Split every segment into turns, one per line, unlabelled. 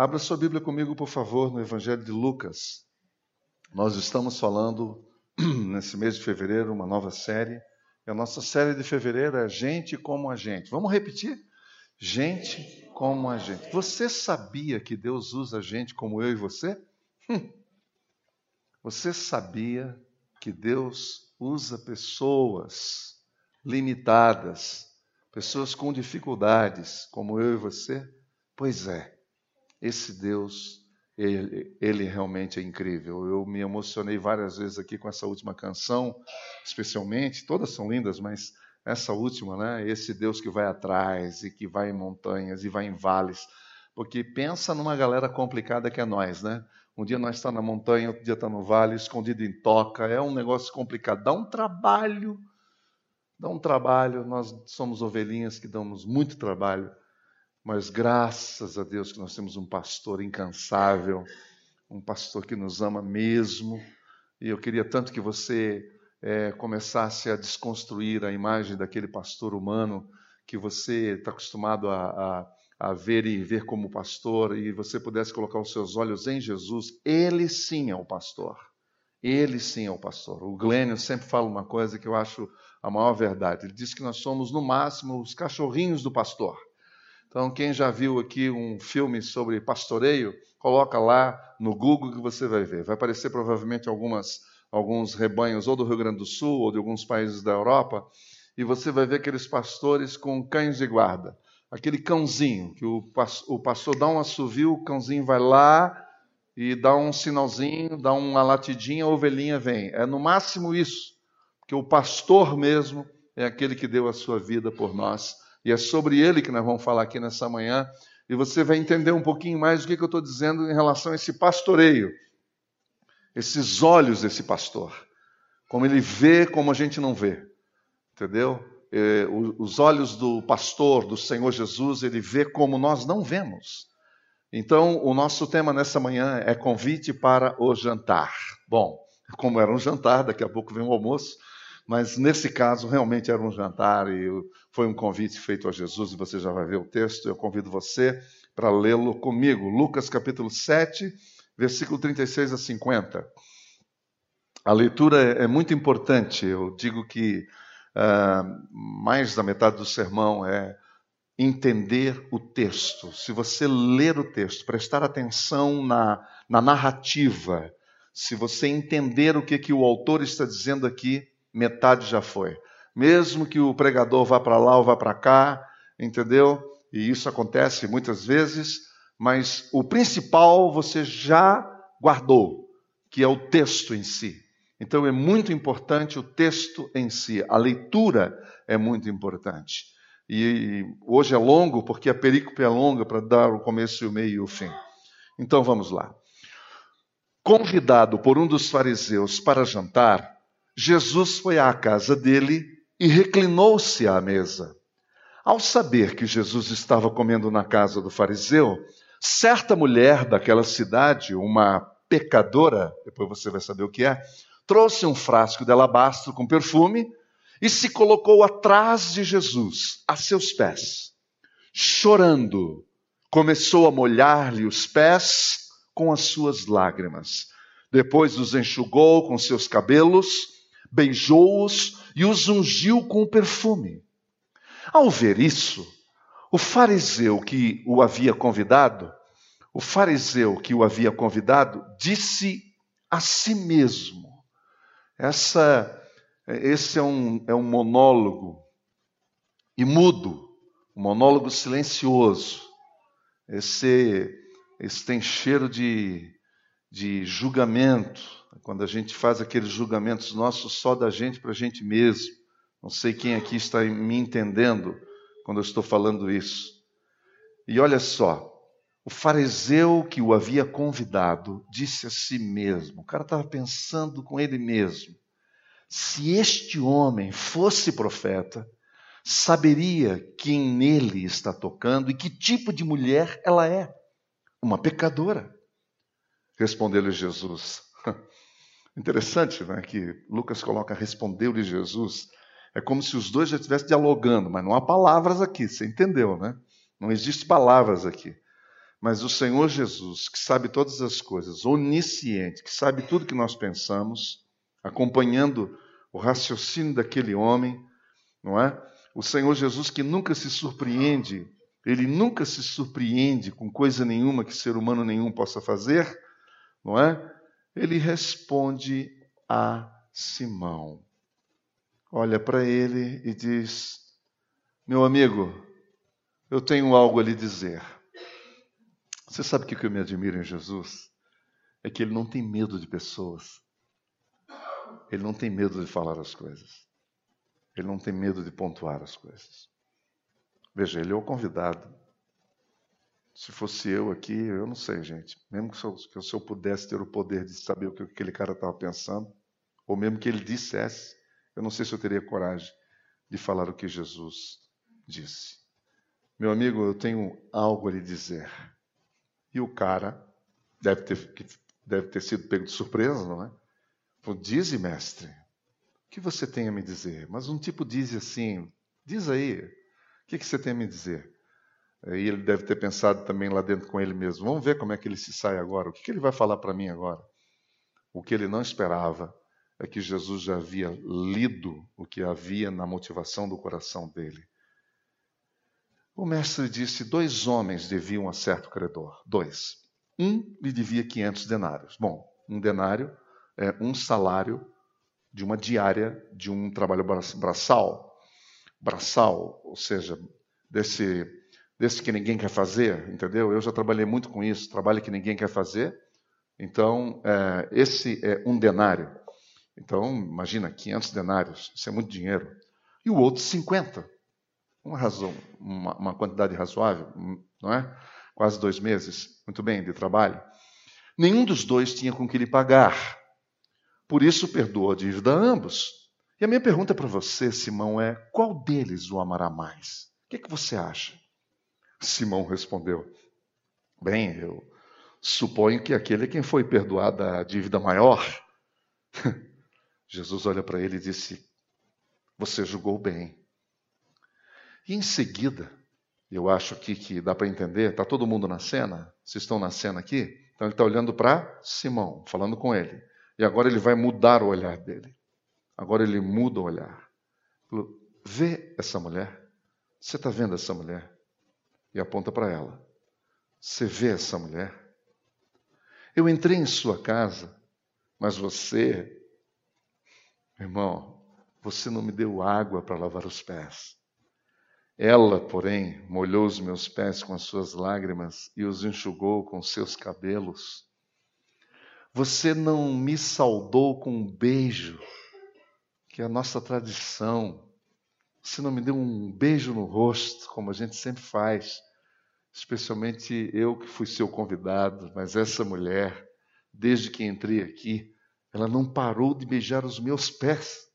Abra sua Bíblia comigo, por favor, no Evangelho de Lucas. Nós estamos falando, nesse mês de fevereiro, uma nova série. E a nossa série de fevereiro é Gente como a Gente. Vamos repetir? Gente como a gente. Você sabia que Deus usa gente como eu e você? Hum. Você sabia que Deus usa pessoas limitadas, pessoas com dificuldades, como eu e você? Pois é. Esse Deus, ele, ele, realmente é incrível. Eu me emocionei várias vezes aqui com essa última canção, especialmente. Todas são lindas, mas essa última, né? Esse Deus que vai atrás e que vai em montanhas e vai em vales. Porque pensa numa galera complicada que é nós, né? Um dia nós está na montanha, outro dia está no vale, escondido em toca. É um negócio complicado. Dá um trabalho. Dá um trabalho. Nós somos ovelhinhas que damos muito trabalho. Mas graças a Deus que nós temos um pastor incansável, um pastor que nos ama mesmo. E eu queria tanto que você é, começasse a desconstruir a imagem daquele pastor humano que você está acostumado a, a, a, ver e ver como pastor, e você pudesse colocar os seus olhos em Jesus, ele sim é o pastor. Ele sim é o pastor. O Glênio sempre fala uma coisa que eu acho a maior verdade. Ele diz que nós somos, no máximo, os cachorrinhos do pastor. Então, quem já viu aqui um filme sobre pastoreio, coloca lá no Google que você vai ver. Vai aparecer provavelmente algumas, alguns rebanhos ou do Rio Grande do Sul ou de alguns países da Europa, e você vai ver aqueles pastores com cães de guarda. Aquele cãozinho, que o, o pastor dá um assovio, o cãozinho vai lá e dá um sinalzinho, dá uma latidinha, a ovelhinha vem. É no máximo isso, que o pastor mesmo é aquele que deu a sua vida por nós e é sobre ele que nós vamos falar aqui nessa manhã. E você vai entender um pouquinho mais o que, eu estou dizendo em relação a esse pastoreio, esses olhos desse pastor, como ele vê como a gente não vê, entendeu? É, os olhos do pastor, do Senhor Jesus, ele vê como nós não vemos. Então, o nosso tema nessa manhã é convite para o jantar. Bom, como era um jantar, daqui a pouco vem o almoço, mas nesse caso realmente era um jantar e foi um convite feito a Jesus, e você já vai ver o texto. Eu convido você para lê-lo comigo. Lucas capítulo 7, versículo 36 a 50. A leitura é, é muito importante. Eu digo que uh, mais da metade do sermão é entender o texto. Se você ler o texto, prestar atenção na, na narrativa, se você entender o que, que o autor está dizendo aqui, metade já foi. Mesmo que o pregador vá para lá ou vá para cá, entendeu? E isso acontece muitas vezes, mas o principal você já guardou, que é o texto em si. Então é muito importante o texto em si, a leitura é muito importante. E hoje é longo, porque a perícope é longa para dar o começo, o meio e o fim. Então vamos lá. Convidado por um dos fariseus para jantar, Jesus foi à casa dele e reclinou-se à mesa. Ao saber que Jesus estava comendo na casa do fariseu, certa mulher daquela cidade, uma pecadora, depois você vai saber o que é, trouxe um frasco de alabastro com perfume e se colocou atrás de Jesus, a seus pés. Chorando, começou a molhar-lhe os pés com as suas lágrimas. Depois os enxugou com seus cabelos beijou-os e os ungiu com perfume. Ao ver isso, o fariseu que o havia convidado, o fariseu que o havia convidado, disse a si mesmo: essa, esse é um, é um monólogo e mudo, um monólogo silencioso. Esse, esse tem cheiro de, de julgamento, quando a gente faz aqueles julgamentos nossos só da gente para a gente mesmo. Não sei quem aqui está me entendendo quando eu estou falando isso. E olha só, o fariseu que o havia convidado disse a si mesmo: o cara estava pensando com ele mesmo. Se este homem fosse profeta, saberia quem nele está tocando e que tipo de mulher ela é. Uma pecadora. Respondeu-lhe Jesus: Interessante né, que Lucas coloca respondeu-lhe Jesus. É como se os dois já estivessem dialogando, mas não há palavras aqui, você entendeu, né? Não existe palavras aqui. Mas o Senhor Jesus, que sabe todas as coisas, onisciente, que sabe tudo que nós pensamos, acompanhando o raciocínio daquele homem, não é? O Senhor Jesus que nunca se surpreende, ele nunca se surpreende com coisa nenhuma que ser humano nenhum possa fazer, não é? Ele responde a Simão. Olha para ele e diz: Meu amigo, eu tenho algo a lhe dizer. Você sabe o que eu me admiro em Jesus? É que ele não tem medo de pessoas. Ele não tem medo de falar as coisas. Ele não tem medo de pontuar as coisas. Veja, ele é o convidado. Se fosse eu aqui, eu não sei, gente. Mesmo que eu, que se eu pudesse ter o poder de saber o que aquele cara estava pensando, ou mesmo que ele dissesse, eu não sei se eu teria coragem de falar o que Jesus disse. Meu amigo, eu tenho algo a lhe dizer. E o cara deve ter, deve ter sido pego de surpresa, não é? Falou, dize, mestre, o que você tem a me dizer? Mas um tipo diz assim, diz aí, o que, que você tem a me dizer? E ele deve ter pensado também lá dentro com ele mesmo, vamos ver como é que ele se sai agora, o que, que ele vai falar para mim agora? O que ele não esperava é que Jesus já havia lido o que havia na motivação do coração dele. O mestre disse: dois homens deviam a certo credor. Dois. Um lhe devia 500 denários. Bom, um denário é um salário de uma diária de um trabalho braçal. Braçal, ou seja, desse, desse que ninguém quer fazer, entendeu? Eu já trabalhei muito com isso, trabalho que ninguém quer fazer. Então, é, esse é um denário. Então, imagina, 500 denários, isso é muito dinheiro. E o outro, 50 uma razão, uma, uma quantidade razoável, não é? Quase dois meses, muito bem, de trabalho. Nenhum dos dois tinha com que lhe pagar. Por isso perdoou a dívida a ambos. E a minha pergunta para você, Simão, é: qual deles o amará mais? O que, é que você acha? Simão respondeu: Bem, eu suponho que aquele é quem foi perdoado a dívida maior. Jesus olha para ele e disse: Você julgou bem. E em seguida, eu acho aqui que dá para entender, está todo mundo na cena? Vocês estão na cena aqui? Então ele está olhando para Simão, falando com ele. E agora ele vai mudar o olhar dele. Agora ele muda o olhar. Vê essa mulher. Você está vendo essa mulher? E aponta para ela. Você vê essa mulher? Eu entrei em sua casa, mas você, irmão, você não me deu água para lavar os pés. Ela, porém, molhou os meus pés com as suas lágrimas e os enxugou com seus cabelos. Você não me saudou com um beijo, que é a nossa tradição. Você não me deu um beijo no rosto, como a gente sempre faz, especialmente eu que fui seu convidado, mas essa mulher, desde que entrei aqui, ela não parou de beijar os meus pés.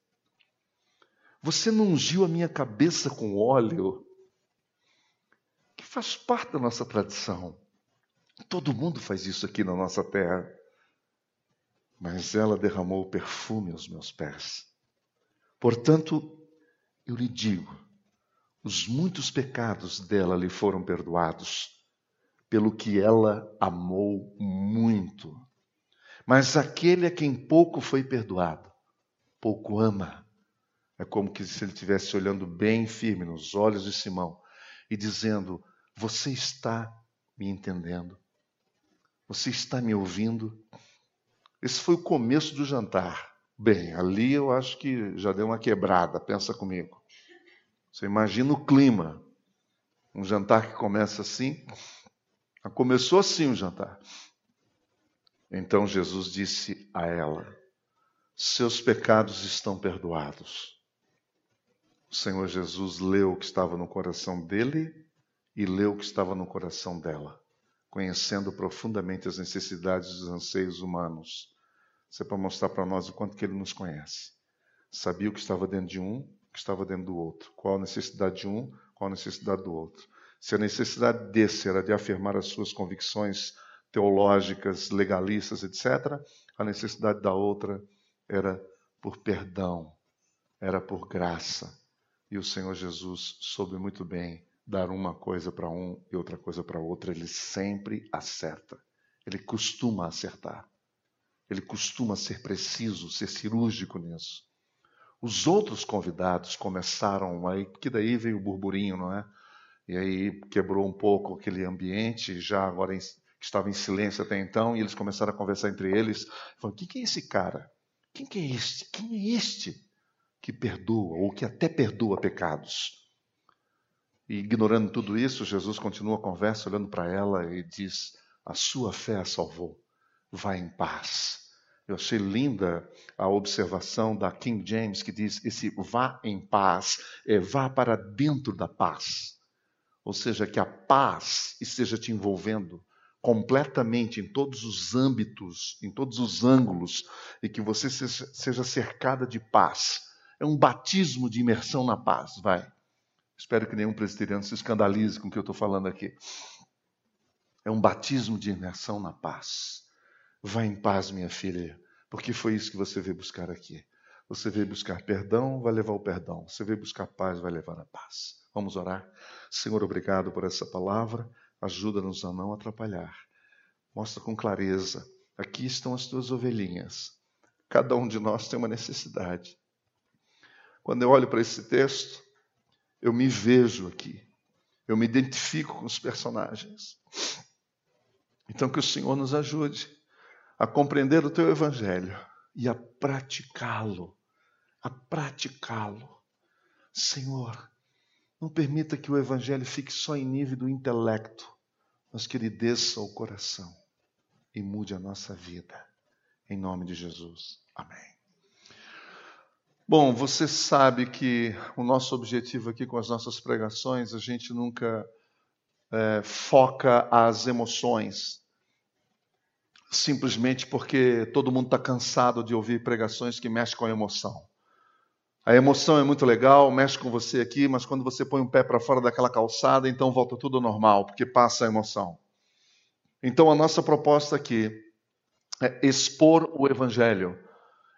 Você não ungiu a minha cabeça com óleo, que faz parte da nossa tradição. Todo mundo faz isso aqui na nossa terra. Mas ela derramou perfume aos meus pés. Portanto, eu lhe digo: os muitos pecados dela lhe foram perdoados, pelo que ela amou muito. Mas aquele a quem pouco foi perdoado, pouco ama. É como que se ele estivesse olhando bem firme nos olhos de Simão e dizendo: Você está me entendendo? Você está me ouvindo? Esse foi o começo do jantar. Bem, ali eu acho que já deu uma quebrada, pensa comigo. Você imagina o clima. Um jantar que começa assim. Começou assim o jantar. Então Jesus disse a ela: Seus pecados estão perdoados. O Senhor Jesus leu o que estava no coração dele e leu o que estava no coração dela, conhecendo profundamente as necessidades e os anseios humanos. Isso é para mostrar para nós o quanto que ele nos conhece. Sabia o que estava dentro de um, o que estava dentro do outro. Qual a necessidade de um, qual a necessidade do outro. Se a necessidade desse era de afirmar as suas convicções teológicas, legalistas, etc., a necessidade da outra era por perdão, era por graça, e o Senhor Jesus soube muito bem dar uma coisa para um e outra coisa para outra, ele sempre acerta. Ele costuma acertar. Ele costuma ser preciso, ser cirúrgico nisso. Os outros convidados começaram aí, que daí veio o burburinho, não é? E aí quebrou um pouco aquele ambiente, já agora em, estava em silêncio até então, e eles começaram a conversar entre eles. Falaram, quem que é esse cara? Quem que é este? Quem é este que perdoa, ou que até perdoa pecados? E ignorando tudo isso, Jesus continua a conversa, olhando para ela e diz: A sua fé a salvou. Vá em paz. Eu achei linda a observação da King James que diz: esse vá em paz é vá para dentro da paz. Ou seja, que a paz esteja te envolvendo completamente em todos os âmbitos, em todos os ângulos, e que você seja cercada de paz. É um batismo de imersão na paz, vai. Espero que nenhum presbiteriano se escandalize com o que eu estou falando aqui. É um batismo de imersão na paz. Vá em paz, minha filha, porque foi isso que você veio buscar aqui. Você veio buscar perdão, vai levar o perdão. Você veio buscar paz, vai levar a paz. Vamos orar? Senhor, obrigado por essa palavra. Ajuda-nos a não atrapalhar. Mostra com clareza. Aqui estão as tuas ovelhinhas. Cada um de nós tem uma necessidade. Quando eu olho para esse texto, eu me vejo aqui. Eu me identifico com os personagens. Então, que o Senhor nos ajude a compreender o teu evangelho e a praticá-lo. A praticá-lo. Senhor, não permita que o evangelho fique só em nível do intelecto, mas que ele desça ao coração e mude a nossa vida. Em nome de Jesus. Amém. Bom, você sabe que o nosso objetivo aqui com as nossas pregações, a gente nunca é, foca as emoções, simplesmente porque todo mundo está cansado de ouvir pregações que mexem com a emoção. A emoção é muito legal, mexe com você aqui, mas quando você põe um pé para fora daquela calçada, então volta tudo ao normal, porque passa a emoção. Então a nossa proposta aqui é expor o Evangelho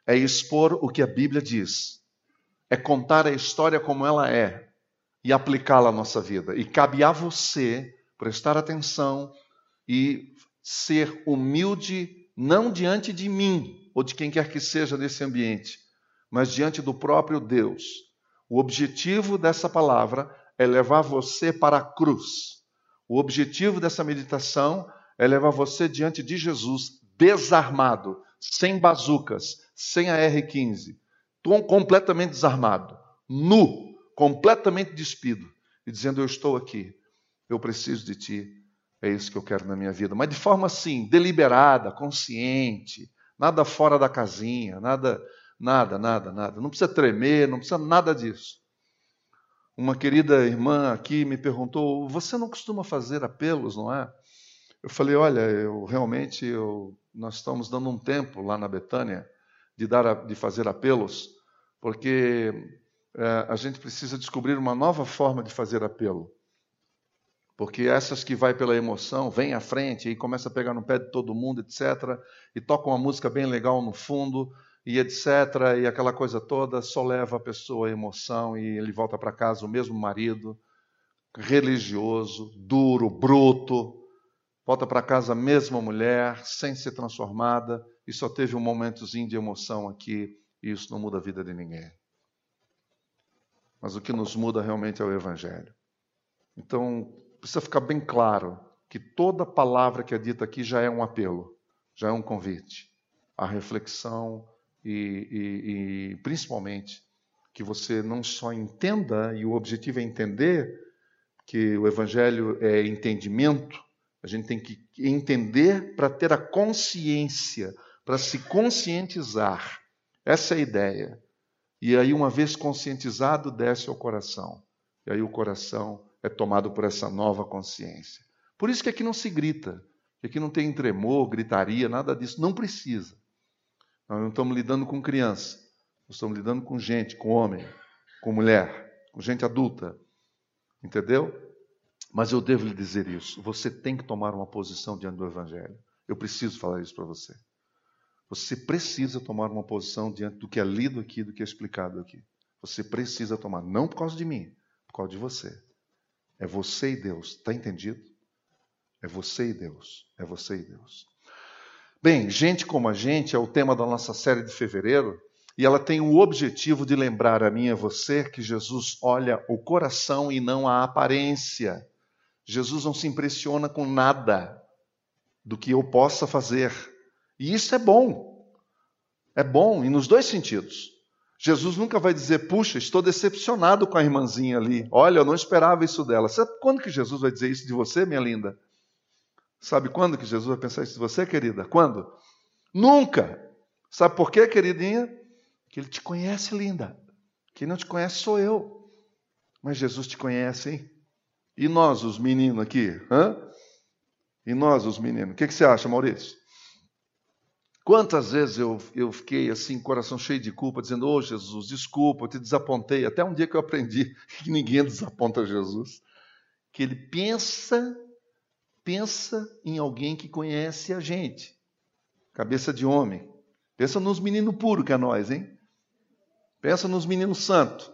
é expor o que a Bíblia diz, é contar a história como ela é e aplicá-la à nossa vida. E cabe a você prestar atenção e ser humilde, não diante de mim ou de quem quer que seja nesse ambiente, mas diante do próprio Deus. O objetivo dessa palavra é levar você para a cruz. O objetivo dessa meditação é levar você diante de Jesus desarmado, sem bazucas, sem a R15, completamente desarmado, nu, completamente despido, e dizendo: Eu estou aqui, eu preciso de ti, é isso que eu quero na minha vida. Mas de forma assim, deliberada, consciente, nada fora da casinha, nada, nada, nada, nada. Não precisa tremer, não precisa nada disso. Uma querida irmã aqui me perguntou: Você não costuma fazer apelos, não é? Eu falei: Olha, eu realmente eu nós estamos dando um tempo lá na Betânia de, dar, de fazer apelos, porque é, a gente precisa descobrir uma nova forma de fazer apelo. Porque essas que vai pela emoção, vem à frente e começa a pegar no pé de todo mundo, etc. E toca uma música bem legal no fundo, e etc. E aquela coisa toda só leva a pessoa à emoção e ele volta para casa o mesmo marido, religioso, duro, bruto, volta para casa a mesma mulher, sem ser transformada, e só teve um momentozinho de emoção aqui, e isso não muda a vida de ninguém. Mas o que nos muda realmente é o Evangelho. Então, precisa ficar bem claro que toda palavra que é dita aqui já é um apelo, já é um convite à reflexão e, e, e principalmente que você não só entenda, e o objetivo é entender que o Evangelho é entendimento, a gente tem que entender para ter a consciência, para se conscientizar. Essa é a ideia. E aí, uma vez conscientizado, desce ao coração. E aí o coração é tomado por essa nova consciência. Por isso que aqui não se grita, que aqui não tem tremor, gritaria, nada disso. Não precisa. Nós não estamos lidando com criança, nós estamos lidando com gente, com homem, com mulher, com gente adulta. Entendeu? Mas eu devo lhe dizer isso: você tem que tomar uma posição diante do Evangelho. Eu preciso falar isso para você. Você precisa tomar uma posição diante do que é lido aqui, do que é explicado aqui. Você precisa tomar, não por causa de mim, por causa de você. É você e Deus. Está entendido? É você e Deus. É você e Deus. Bem, gente como a gente é o tema da nossa série de fevereiro e ela tem o objetivo de lembrar a mim e a você que Jesus olha o coração e não a aparência. Jesus não se impressiona com nada do que eu possa fazer. E isso é bom. É bom, e nos dois sentidos. Jesus nunca vai dizer, puxa, estou decepcionado com a irmãzinha ali. Olha, eu não esperava isso dela. Sabe quando que Jesus vai dizer isso de você, minha linda? Sabe quando que Jesus vai pensar isso de você, querida? Quando? Nunca. Sabe por quê, queridinha? Que ele te conhece, linda. Quem não te conhece sou eu. Mas Jesus te conhece, hein? E nós, os meninos aqui? Hã? E nós, os meninos? O que, que você acha, Maurício? Quantas vezes eu, eu fiquei assim, coração cheio de culpa, dizendo: Ô oh, Jesus, desculpa, eu te desapontei. Até um dia que eu aprendi que ninguém desaponta Jesus. Que ele pensa, pensa em alguém que conhece a gente. Cabeça de homem. Pensa nos meninos puros que é nós, hein? Pensa nos meninos santos.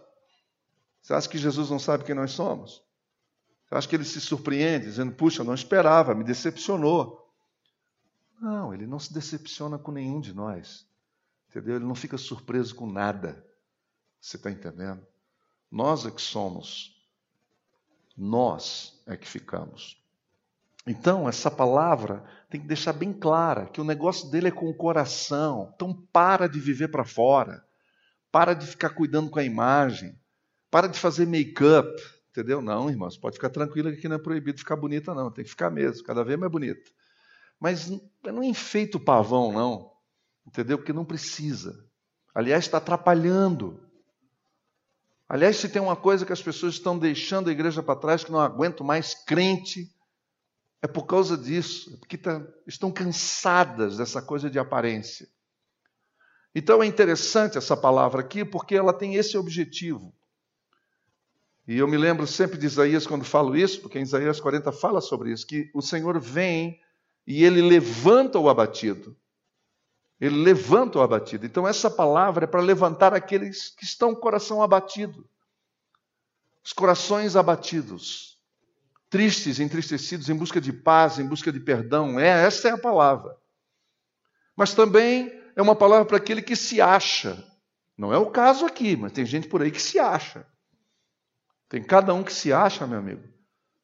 Você acha que Jesus não sabe quem nós somos? Você acha que ele se surpreende, dizendo: Puxa, não esperava, me decepcionou. Não, ele não se decepciona com nenhum de nós. Entendeu? Ele não fica surpreso com nada. Você está entendendo? Nós é que somos. Nós é que ficamos. Então, essa palavra tem que deixar bem clara que o negócio dele é com o coração. Então, para de viver para fora. Para de ficar cuidando com a imagem. Para de fazer make-up. Entendeu? Não, irmãos, pode ficar tranquila que aqui não é proibido ficar bonita, não. Tem que ficar mesmo, cada vez mais bonita. Mas não enfeita o pavão, não. Entendeu? Porque não precisa. Aliás, está atrapalhando. Aliás, se tem uma coisa que as pessoas estão deixando a igreja para trás, que não aguentam mais crente, é por causa disso. É porque tá, estão cansadas dessa coisa de aparência. Então é interessante essa palavra aqui, porque ela tem esse objetivo. E eu me lembro sempre de Isaías quando falo isso, porque em Isaías 40 fala sobre isso, que o Senhor vem e ele levanta o abatido. Ele levanta o abatido. Então, essa palavra é para levantar aqueles que estão com o coração abatido. Os corações abatidos, tristes, entristecidos, em busca de paz, em busca de perdão. É, essa é a palavra. Mas também é uma palavra para aquele que se acha. Não é o caso aqui, mas tem gente por aí que se acha. Tem cada um que se acha, meu amigo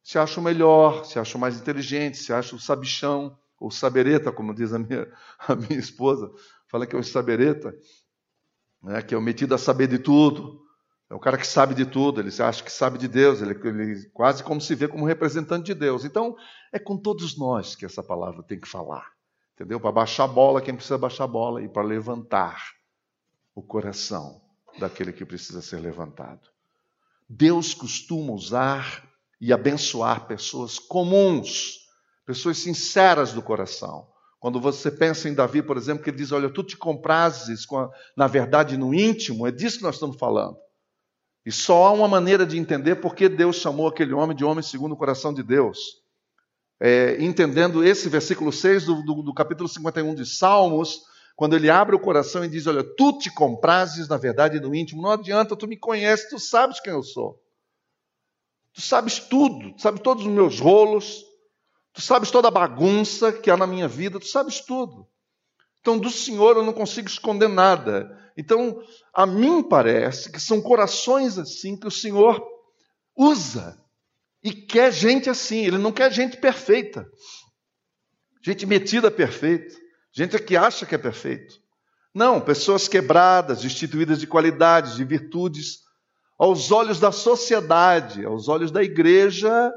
se acha o melhor, se acha o mais inteligente, se acha o sabichão, ou sabereta, como diz a minha, a minha esposa, fala que é o sabereta, né, que é o metido a saber de tudo, é o cara que sabe de tudo, ele acha que sabe de Deus, ele, ele quase como se vê como representante de Deus. Então, é com todos nós que essa palavra tem que falar, entendeu? Para baixar a bola, quem precisa baixar a bola, e para levantar o coração daquele que precisa ser levantado. Deus costuma usar e abençoar pessoas comuns, pessoas sinceras do coração. Quando você pensa em Davi, por exemplo, que ele diz: Olha, tu te comprases a, na verdade no íntimo, é disso que nós estamos falando. E só há uma maneira de entender por que Deus chamou aquele homem de homem segundo o coração de Deus. É, entendendo esse versículo 6 do, do, do capítulo 51 de Salmos, quando ele abre o coração e diz: Olha, tu te comprases na verdade no íntimo, não adianta, tu me conheces, tu sabes quem eu sou. Tu sabes tudo, tu sabes todos os meus rolos, tu sabes toda a bagunça que há na minha vida, tu sabes tudo. Então, do Senhor eu não consigo esconder nada. Então, a mim parece que são corações assim que o Senhor usa e quer gente assim. Ele não quer gente perfeita, gente metida perfeita, gente que acha que é perfeito. Não, pessoas quebradas, destituídas de qualidades, de virtudes, aos olhos da sociedade, aos olhos da igreja,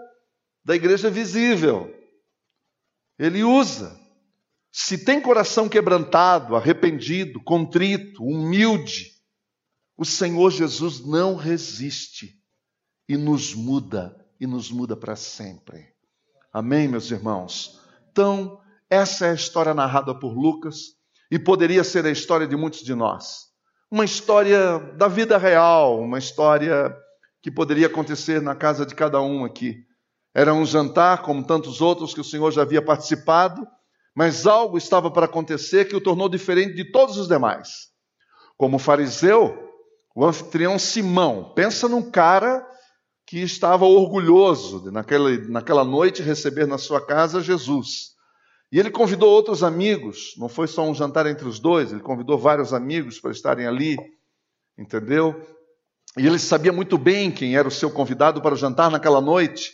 da igreja visível. Ele usa. Se tem coração quebrantado, arrependido, contrito, humilde, o Senhor Jesus não resiste e nos muda, e nos muda para sempre. Amém, meus irmãos? Então, essa é a história narrada por Lucas e poderia ser a história de muitos de nós uma história da vida real, uma história que poderia acontecer na casa de cada um aqui. Era um jantar, como tantos outros que o Senhor já havia participado, mas algo estava para acontecer que o tornou diferente de todos os demais. Como fariseu, o anfitrião Simão, pensa num cara que estava orgulhoso de, naquela, naquela noite, receber na sua casa Jesus. E ele convidou outros amigos, não foi só um jantar entre os dois, ele convidou vários amigos para estarem ali, entendeu? E ele sabia muito bem quem era o seu convidado para o jantar naquela noite.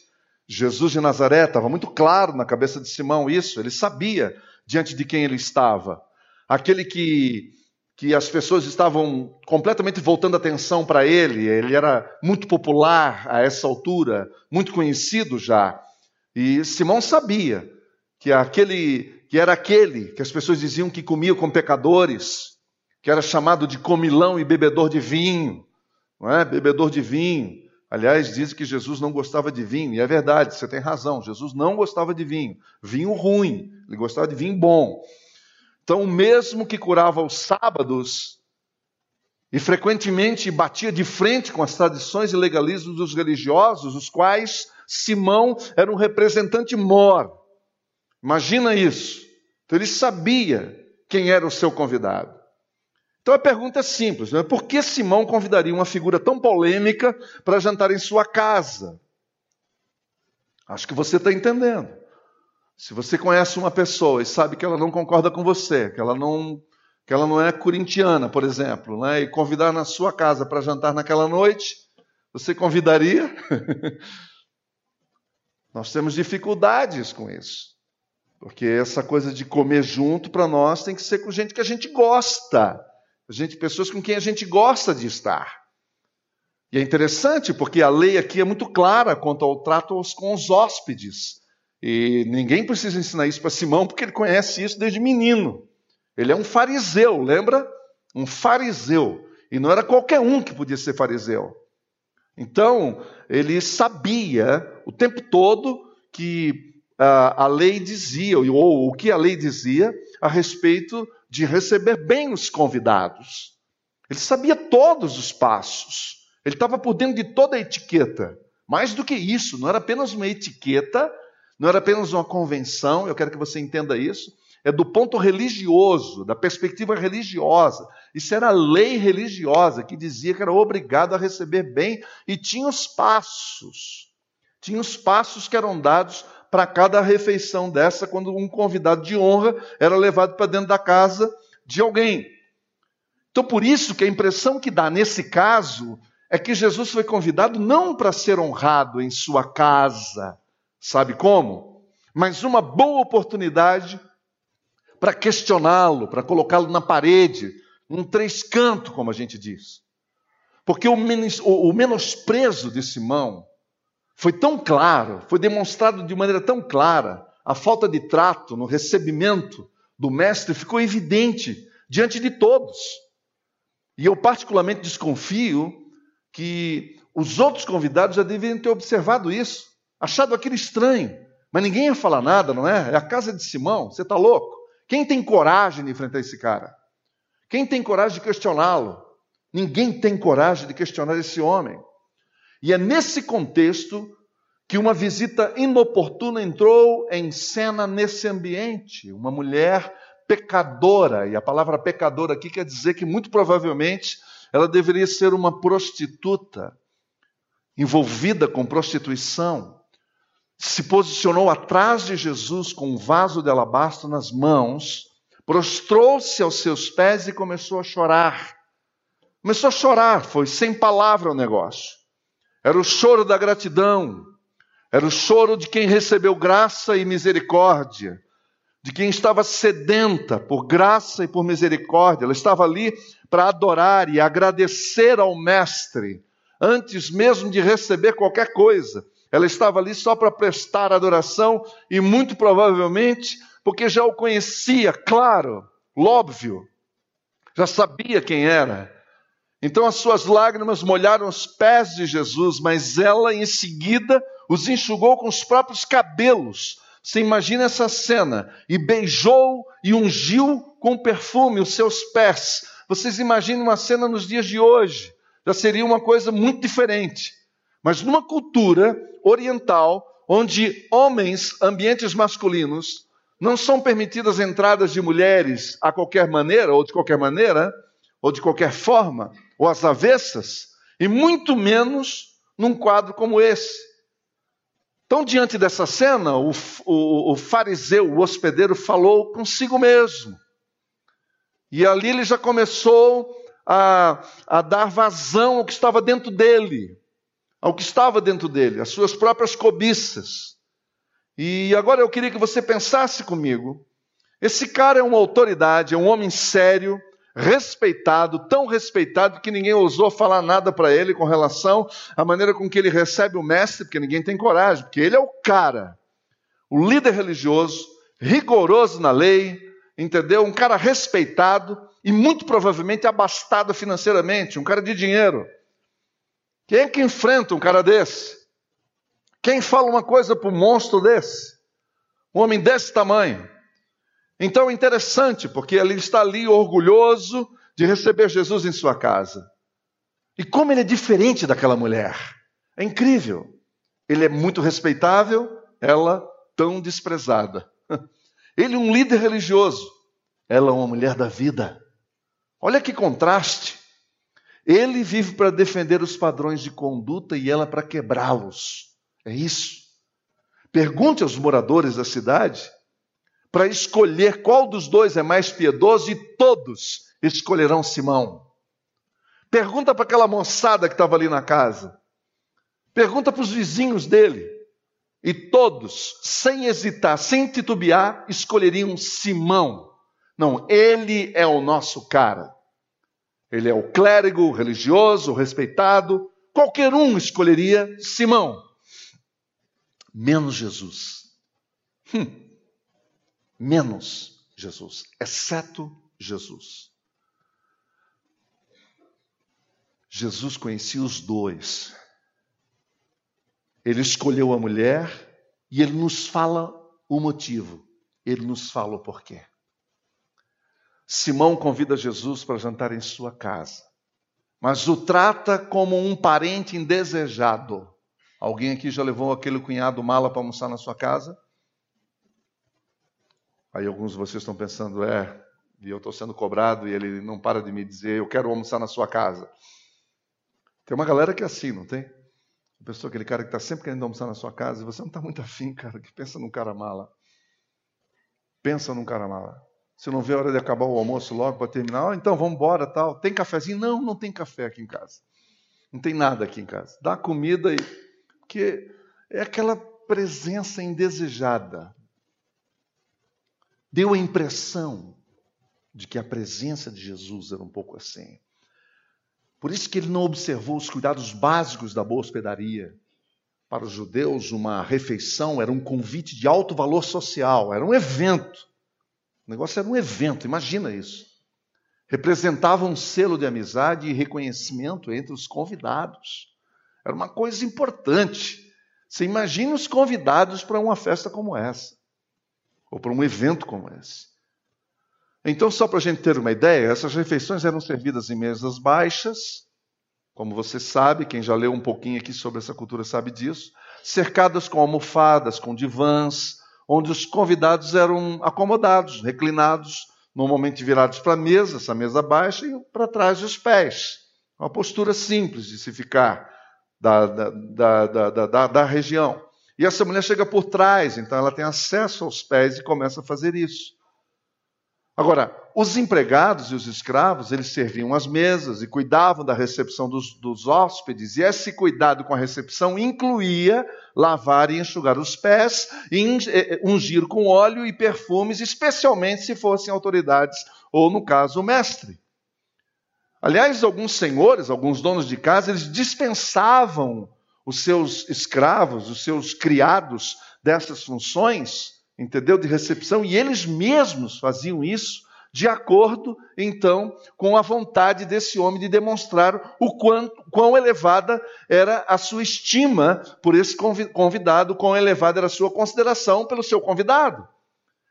Jesus de Nazaré, estava muito claro na cabeça de Simão isso, ele sabia diante de quem ele estava. Aquele que que as pessoas estavam completamente voltando atenção para ele. Ele era muito popular a essa altura, muito conhecido já. E Simão sabia que aquele que era aquele que as pessoas diziam que comia com pecadores, que era chamado de comilão e bebedor de vinho, não é? Bebedor de vinho. Aliás, diz que Jesus não gostava de vinho, e é verdade, você tem razão. Jesus não gostava de vinho, vinho ruim, ele gostava de vinho bom. Então, o mesmo que curava aos sábados e frequentemente batia de frente com as tradições e legalismos dos religiosos, os quais Simão era um representante mor. Imagina isso. Então, ele sabia quem era o seu convidado. Então a pergunta é simples: né? por que Simão convidaria uma figura tão polêmica para jantar em sua casa? Acho que você está entendendo. Se você conhece uma pessoa e sabe que ela não concorda com você, que ela não, que ela não é corintiana, por exemplo, né, e convidar na sua casa para jantar naquela noite, você convidaria? nós temos dificuldades com isso. Porque essa coisa de comer junto para nós tem que ser com gente que a gente gosta. Gente, pessoas com quem a gente gosta de estar. E é interessante porque a lei aqui é muito clara quanto ao trato com os hóspedes. E ninguém precisa ensinar isso para Simão, porque ele conhece isso desde menino. Ele é um fariseu, lembra? Um fariseu. E não era qualquer um que podia ser fariseu. Então, ele sabia o tempo todo que a lei dizia, ou o que a lei dizia, a respeito de receber bem os convidados. Ele sabia todos os passos. Ele estava por dentro de toda a etiqueta. Mais do que isso, não era apenas uma etiqueta não era apenas uma convenção, eu quero que você entenda isso, é do ponto religioso, da perspectiva religiosa. Isso era a lei religiosa que dizia que era obrigado a receber bem e tinha os passos. Tinha os passos que eram dados para cada refeição dessa, quando um convidado de honra era levado para dentro da casa de alguém. Então, por isso que a impressão que dá nesse caso é que Jesus foi convidado não para ser honrado em sua casa, Sabe como? Mas uma boa oportunidade para questioná-lo, para colocá-lo na parede, num três canto, como a gente diz. Porque o, o menosprezo de Simão foi tão claro, foi demonstrado de maneira tão clara, a falta de trato no recebimento do mestre ficou evidente diante de todos. E eu particularmente desconfio que os outros convidados já deveriam ter observado isso achado aquilo estranho. Mas ninguém ia falar nada, não é? É a casa de Simão, você está louco? Quem tem coragem de enfrentar esse cara? Quem tem coragem de questioná-lo? Ninguém tem coragem de questionar esse homem. E é nesse contexto que uma visita inoportuna entrou em cena nesse ambiente. Uma mulher pecadora, e a palavra pecadora aqui quer dizer que muito provavelmente ela deveria ser uma prostituta, envolvida com prostituição se posicionou atrás de Jesus com um vaso de alabastro nas mãos, prostrou-se aos seus pés e começou a chorar. Começou a chorar, foi sem palavra o negócio. Era o choro da gratidão, era o choro de quem recebeu graça e misericórdia, de quem estava sedenta por graça e por misericórdia. Ela estava ali para adorar e agradecer ao Mestre, antes mesmo de receber qualquer coisa. Ela estava ali só para prestar adoração e muito provavelmente porque já o conhecia, claro, óbvio, já sabia quem era. Então as suas lágrimas molharam os pés de Jesus, mas ela em seguida os enxugou com os próprios cabelos. Você imagina essa cena? E beijou e ungiu com perfume os seus pés. Vocês imaginem uma cena nos dias de hoje. Já seria uma coisa muito diferente. Mas numa cultura oriental, onde homens, ambientes masculinos, não são permitidas entradas de mulheres a qualquer maneira, ou de qualquer maneira, ou de qualquer forma, ou às avessas, e muito menos num quadro como esse. Então, diante dessa cena, o, o, o fariseu, o hospedeiro, falou consigo mesmo. E ali ele já começou a, a dar vazão ao que estava dentro dele, ao que estava dentro dele, as suas próprias cobiças. E agora eu queria que você pensasse comigo. Esse cara é uma autoridade, é um homem sério, respeitado, tão respeitado que ninguém ousou falar nada para ele com relação à maneira com que ele recebe o mestre, porque ninguém tem coragem, porque ele é o cara, o líder religioso, rigoroso na lei, entendeu? Um cara respeitado e muito provavelmente abastado financeiramente, um cara de dinheiro. Quem é que enfrenta um cara desse? Quem fala uma coisa para um monstro desse? Um homem desse tamanho? Então é interessante, porque ele está ali orgulhoso de receber Jesus em sua casa. E como ele é diferente daquela mulher. É incrível. Ele é muito respeitável, ela tão desprezada. Ele é um líder religioso, ela é uma mulher da vida. Olha que contraste. Ele vive para defender os padrões de conduta e ela para quebrá-los. É isso. Pergunte aos moradores da cidade para escolher qual dos dois é mais piedoso e todos escolherão Simão. Pergunta para aquela moçada que estava ali na casa. Pergunta para os vizinhos dele. E todos, sem hesitar, sem titubear, escolheriam Simão. Não, ele é o nosso cara. Ele é o clérigo religioso, respeitado. Qualquer um escolheria Simão. Menos Jesus. Hum menos Jesus, exceto Jesus. Jesus conhecia os dois. Ele escolheu a mulher e ele nos fala o motivo. Ele nos fala o porquê. Simão convida Jesus para jantar em sua casa, mas o trata como um parente indesejado. Alguém aqui já levou aquele cunhado mala para almoçar na sua casa? Aí alguns de vocês estão pensando, é, e eu estou sendo cobrado e ele não para de me dizer, eu quero almoçar na sua casa. Tem uma galera que é assim, não tem? Uma pessoa, aquele cara que está sempre querendo almoçar na sua casa e você não está muito afim, cara, que pensa num cara mala. Pensa num cara mala. Se não vê a hora de acabar o almoço logo para terminar, oh, então vamos embora, tal. Tem cafezinho? Não, não tem café aqui em casa. Não tem nada aqui em casa. Dá comida e que é aquela presença indesejada deu a impressão de que a presença de Jesus era um pouco assim. Por isso que ele não observou os cuidados básicos da boa hospedaria. Para os judeus, uma refeição era um convite de alto valor social, era um evento. O negócio era um evento, imagina isso. Representava um selo de amizade e reconhecimento entre os convidados. Era uma coisa importante. Você imagina os convidados para uma festa como essa ou para um evento como esse. Então, só para a gente ter uma ideia, essas refeições eram servidas em mesas baixas, como você sabe, quem já leu um pouquinho aqui sobre essa cultura sabe disso, cercadas com almofadas, com divãs, onde os convidados eram acomodados, reclinados, normalmente virados para a mesa, essa mesa baixa, e para trás dos pés. Uma postura simples de se ficar da, da, da, da, da região. E essa mulher chega por trás, então ela tem acesso aos pés e começa a fazer isso. Agora, os empregados e os escravos, eles serviam as mesas e cuidavam da recepção dos, dos hóspedes, e esse cuidado com a recepção incluía lavar e enxugar os pés, e eh, eh, ungir com óleo e perfumes, especialmente se fossem autoridades, ou no caso, o mestre. Aliás, alguns senhores, alguns donos de casa, eles dispensavam os seus escravos, os seus criados dessas funções, entendeu? De recepção, e eles mesmos faziam isso de acordo, então, com a vontade desse homem de demonstrar o quanto, quão elevada era a sua estima por esse convidado, quão elevada era a sua consideração pelo seu convidado.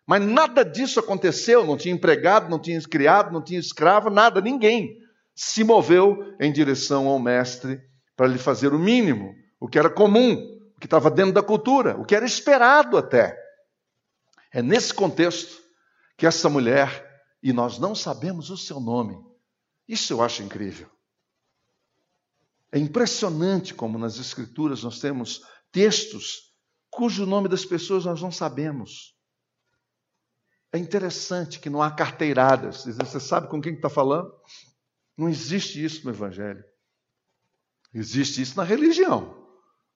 Mas nada disso aconteceu, não tinha empregado, não tinha criado, não tinha escravo, nada, ninguém se moveu em direção ao mestre para lhe fazer o mínimo o que era comum, o que estava dentro da cultura, o que era esperado até. É nesse contexto que essa mulher, e nós não sabemos o seu nome, isso eu acho incrível. É impressionante como nas Escrituras nós temos textos cujo nome das pessoas nós não sabemos. É interessante que não há carteiradas. Você sabe com quem está falando? Não existe isso no Evangelho. Existe isso na religião.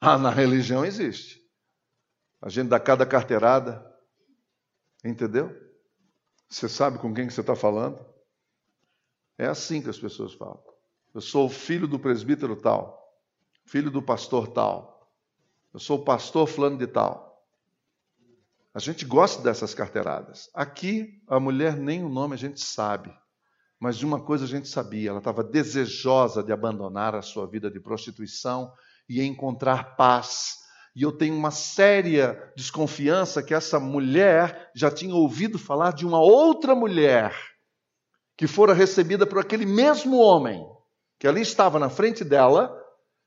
Ah, na religião existe. A gente dá cada carteirada. Entendeu? Você sabe com quem que você está falando? É assim que as pessoas falam. Eu sou filho do presbítero tal, filho do pastor tal, eu sou o pastor fulano de tal. A gente gosta dessas carteiradas. Aqui, a mulher nem o nome a gente sabe. Mas de uma coisa a gente sabia: ela estava desejosa de abandonar a sua vida de prostituição e encontrar paz. E eu tenho uma séria desconfiança que essa mulher já tinha ouvido falar de uma outra mulher que fora recebida por aquele mesmo homem que ali estava na frente dela,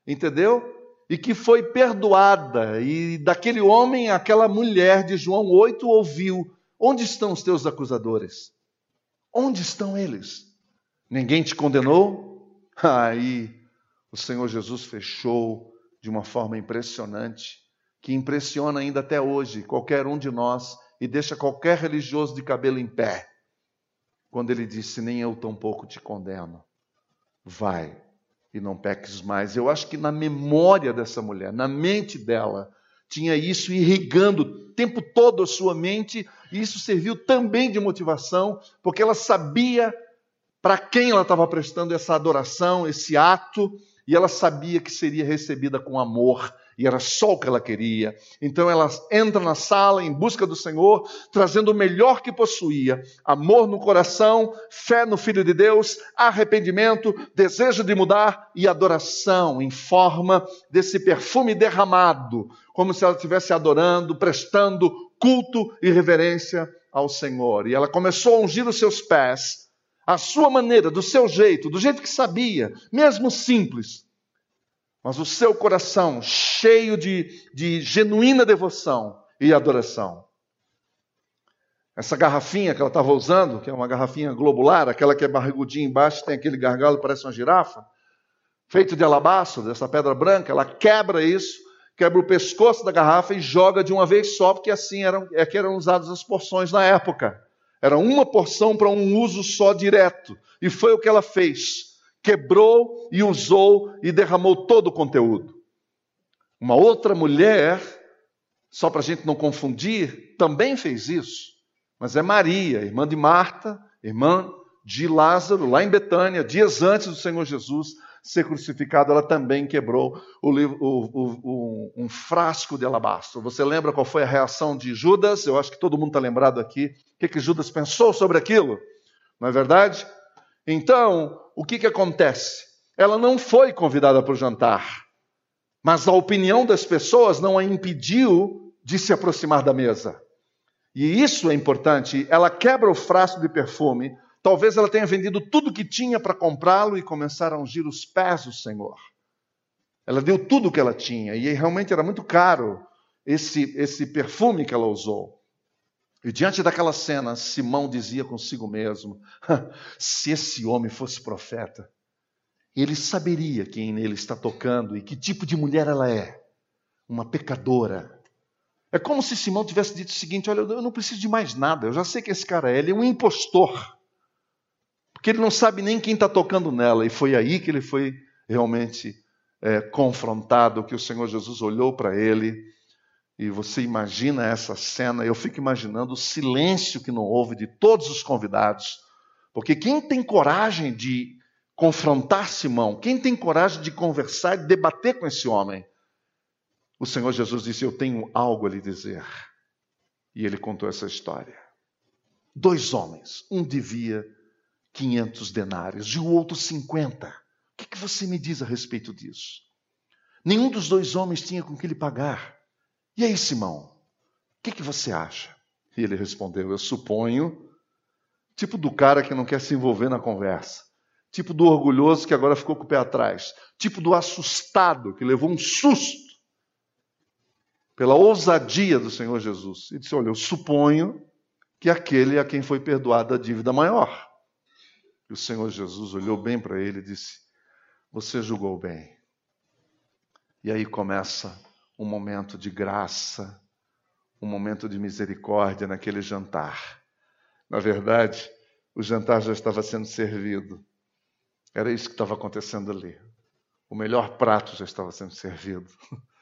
entendeu? e que foi perdoada. E daquele homem, aquela mulher de João 8 ouviu: Onde estão os teus acusadores? Onde estão eles? Ninguém te condenou? Aí o Senhor Jesus fechou de uma forma impressionante, que impressiona ainda até hoje qualquer um de nós e deixa qualquer religioso de cabelo em pé. Quando ele disse: Nem eu tampouco te condeno. Vai, e não peques mais. Eu acho que na memória dessa mulher, na mente dela, tinha isso irrigando o tempo todo a sua mente, e isso serviu também de motivação, porque ela sabia para quem ela estava prestando essa adoração, esse ato, e ela sabia que seria recebida com amor e era só o que ela queria. Então ela entra na sala em busca do Senhor, trazendo o melhor que possuía: amor no coração, fé no Filho de Deus, arrependimento, desejo de mudar e adoração em forma desse perfume derramado, como se ela estivesse adorando, prestando culto e reverência ao Senhor. E ela começou a ungir os seus pés, à sua maneira, do seu jeito, do jeito que sabia, mesmo simples mas o seu coração cheio de, de genuína devoção e adoração. Essa garrafinha que ela estava usando, que é uma garrafinha globular, aquela que é barrigudinha embaixo, tem aquele gargalo, parece uma girafa, feito de alabastro, dessa pedra branca, ela quebra isso, quebra o pescoço da garrafa e joga de uma vez só, porque assim eram, é que eram usadas as porções na época. Era uma porção para um uso só direto. E foi o que ela fez quebrou e usou e derramou todo o conteúdo. Uma outra mulher, só para a gente não confundir, também fez isso, mas é Maria, irmã de Marta, irmã de Lázaro, lá em Betânia, dias antes do Senhor Jesus ser crucificado, ela também quebrou o, o, o, um frasco de alabastro. Você lembra qual foi a reação de Judas? Eu acho que todo mundo está lembrado aqui. O que, que Judas pensou sobre aquilo? Não é verdade? Então, o que, que acontece? Ela não foi convidada para o jantar, mas a opinião das pessoas não a impediu de se aproximar da mesa. E isso é importante. Ela quebra o frasco de perfume. Talvez ela tenha vendido tudo que tinha para comprá-lo e começar a ungir os pés do Senhor. Ela deu tudo o que ela tinha e realmente era muito caro esse, esse perfume que ela usou. E diante daquela cena, Simão dizia consigo mesmo: se esse homem fosse profeta, ele saberia quem nele está tocando e que tipo de mulher ela é. Uma pecadora. É como se Simão tivesse dito o seguinte: olha, eu não preciso de mais nada, eu já sei que esse cara é, ele é um impostor. Porque ele não sabe nem quem está tocando nela. E foi aí que ele foi realmente é, confrontado, que o Senhor Jesus olhou para ele e você imagina essa cena, eu fico imaginando o silêncio que não houve de todos os convidados. Porque quem tem coragem de confrontar Simão, quem tem coragem de conversar e debater com esse homem? O Senhor Jesus disse: Eu tenho algo a lhe dizer. E ele contou essa história. Dois homens, um devia 500 denários e o outro 50. O que, que você me diz a respeito disso? Nenhum dos dois homens tinha com que lhe pagar. E aí, Simão, o que, que você acha? E ele respondeu: Eu suponho, tipo do cara que não quer se envolver na conversa, tipo do orgulhoso que agora ficou com o pé atrás, tipo do assustado que levou um susto pela ousadia do Senhor Jesus. E disse: Olha, eu suponho que aquele é a quem foi perdoada a dívida maior. E o Senhor Jesus olhou bem para ele e disse: Você julgou bem. E aí começa um momento de graça, um momento de misericórdia naquele jantar. Na verdade, o jantar já estava sendo servido. Era isso que estava acontecendo ali. O melhor prato já estava sendo servido.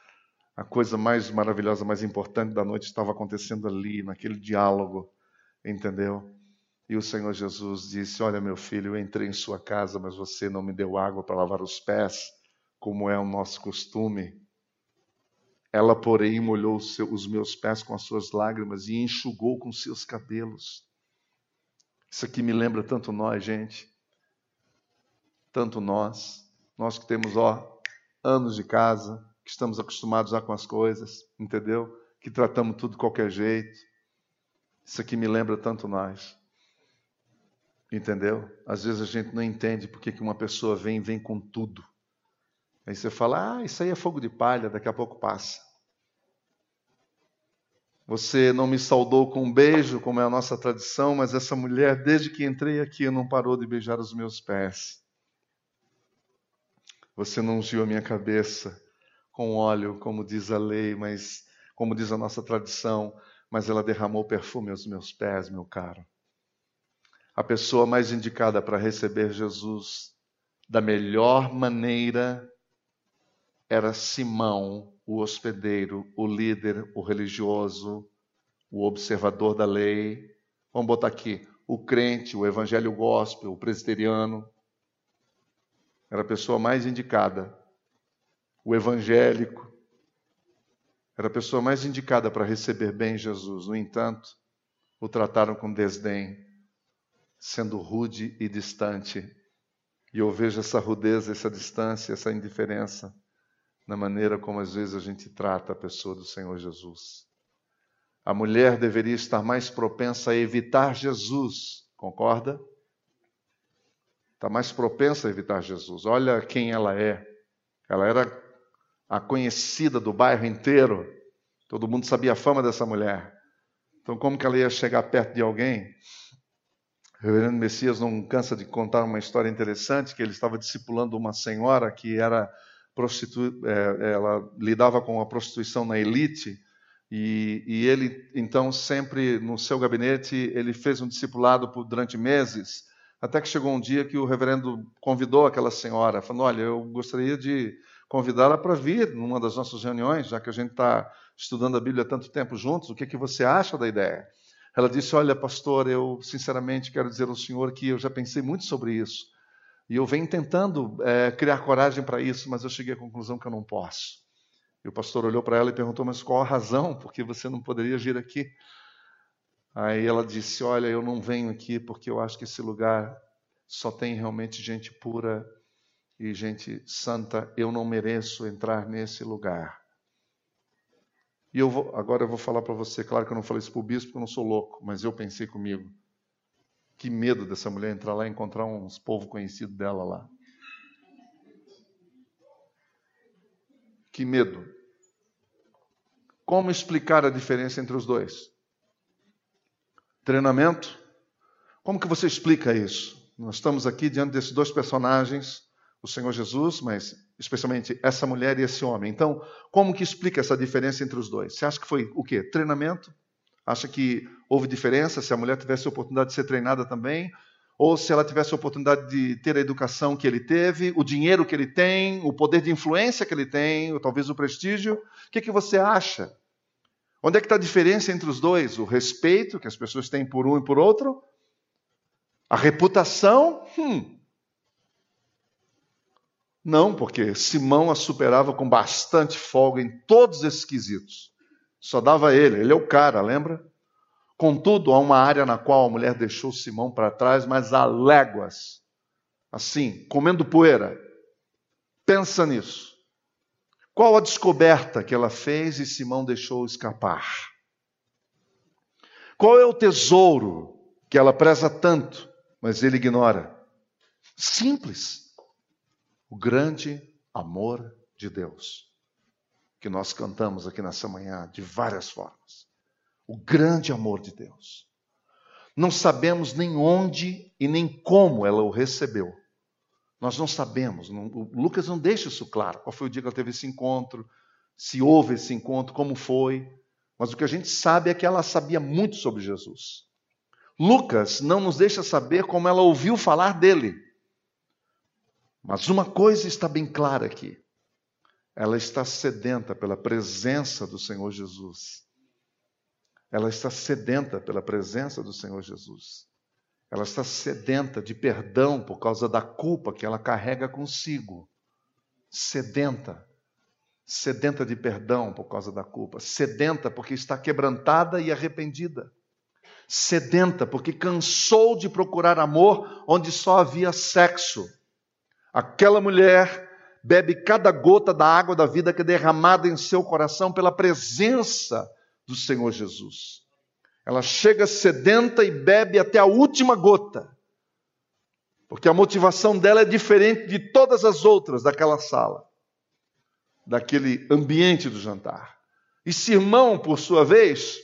A coisa mais maravilhosa, mais importante da noite estava acontecendo ali, naquele diálogo, entendeu? E o Senhor Jesus disse: Olha, meu filho, eu entrei em sua casa, mas você não me deu água para lavar os pés, como é o nosso costume. Ela, porém, molhou os meus pés com as suas lágrimas e enxugou com seus cabelos. Isso aqui me lembra tanto nós, gente. Tanto nós. Nós que temos, ó, anos de casa, que estamos acostumados já com as coisas, entendeu? Que tratamos tudo de qualquer jeito. Isso aqui me lembra tanto nós. Entendeu? Às vezes a gente não entende porque que uma pessoa vem vem com tudo. Aí você fala, ah, isso aí é fogo de palha, daqui a pouco passa. Você não me saudou com um beijo, como é a nossa tradição, mas essa mulher, desde que entrei aqui, não parou de beijar os meus pés. Você não ungiu a minha cabeça com óleo, como diz a lei, mas como diz a nossa tradição, mas ela derramou perfume aos meus pés, meu caro. A pessoa mais indicada para receber Jesus da melhor maneira era Simão, o hospedeiro, o líder, o religioso, o observador da lei. Vamos botar aqui: o crente, o evangelho gospel, o presbiteriano. Era a pessoa mais indicada. O evangélico. Era a pessoa mais indicada para receber bem Jesus. No entanto, o trataram com desdém, sendo rude e distante. E eu vejo essa rudeza, essa distância, essa indiferença na maneira como às vezes a gente trata a pessoa do Senhor Jesus. A mulher deveria estar mais propensa a evitar Jesus, concorda? Está mais propensa a evitar Jesus. Olha quem ela é. Ela era a conhecida do bairro inteiro. Todo mundo sabia a fama dessa mulher. Então, como que ela ia chegar perto de alguém? O reverendo Messias não cansa de contar uma história interessante que ele estava discipulando uma senhora que era prostitu... É, ela lidava com a prostituição na elite, e, e, ele, então, sempre no seu gabinete, ele fez um discipulado por, durante meses, até que chegou um dia que o reverendo convidou aquela senhora, falando: Olha, eu gostaria de convidá-la para vir numa das nossas reuniões, já que a gente está estudando a Bíblia há tanto tempo juntos, o que, que você acha da ideia? Ela disse: Olha, pastor, eu sinceramente quero dizer ao senhor que eu já pensei muito sobre isso. E eu venho tentando é, criar coragem para isso, mas eu cheguei à conclusão que eu não posso. E o pastor olhou para ela e perguntou: Mas qual a razão? Porque você não poderia vir aqui? Aí ela disse: Olha, eu não venho aqui porque eu acho que esse lugar só tem realmente gente pura e gente santa. Eu não mereço entrar nesse lugar. E eu vou, agora eu vou falar para você. Claro que eu não falei isso para o bispo, porque eu não sou louco, mas eu pensei comigo. Que medo dessa mulher entrar lá e encontrar uns povo conhecido dela lá. Que medo. Como explicar a diferença entre os dois? Treinamento? Como que você explica isso? Nós estamos aqui diante desses dois personagens, o Senhor Jesus, mas especialmente essa mulher e esse homem. Então, como que explica essa diferença entre os dois? Você acha que foi o quê? Treinamento? Acha que houve diferença se a mulher tivesse a oportunidade de ser treinada também? Ou se ela tivesse a oportunidade de ter a educação que ele teve, o dinheiro que ele tem, o poder de influência que ele tem, ou talvez o prestígio? O que, que você acha? Onde é que está a diferença entre os dois? O respeito que as pessoas têm por um e por outro? A reputação? Hum. Não, porque Simão a superava com bastante folga em todos esses quesitos. Só dava ele, ele é o cara, lembra? Contudo, há uma área na qual a mulher deixou Simão para trás, mas há léguas, assim, comendo poeira. Pensa nisso. Qual a descoberta que ela fez e Simão deixou escapar? Qual é o tesouro que ela preza tanto, mas ele ignora? Simples. O grande amor de Deus que nós cantamos aqui nessa manhã de várias formas. O grande amor de Deus. Não sabemos nem onde e nem como ela o recebeu. Nós não sabemos, não, Lucas não deixa isso claro. Qual foi o dia que ela teve esse encontro, se houve esse encontro, como foi. Mas o que a gente sabe é que ela sabia muito sobre Jesus. Lucas não nos deixa saber como ela ouviu falar dele. Mas uma coisa está bem clara aqui: ela está sedenta pela presença do Senhor Jesus. Ela está sedenta pela presença do Senhor Jesus. Ela está sedenta de perdão por causa da culpa que ela carrega consigo. Sedenta. Sedenta de perdão por causa da culpa. Sedenta porque está quebrantada e arrependida. Sedenta porque cansou de procurar amor onde só havia sexo. Aquela mulher bebe cada gota da água da vida que é derramada em seu coração pela presença do Senhor Jesus. Ela chega sedenta e bebe até a última gota, porque a motivação dela é diferente de todas as outras daquela sala, daquele ambiente do jantar. E Simão, por sua vez,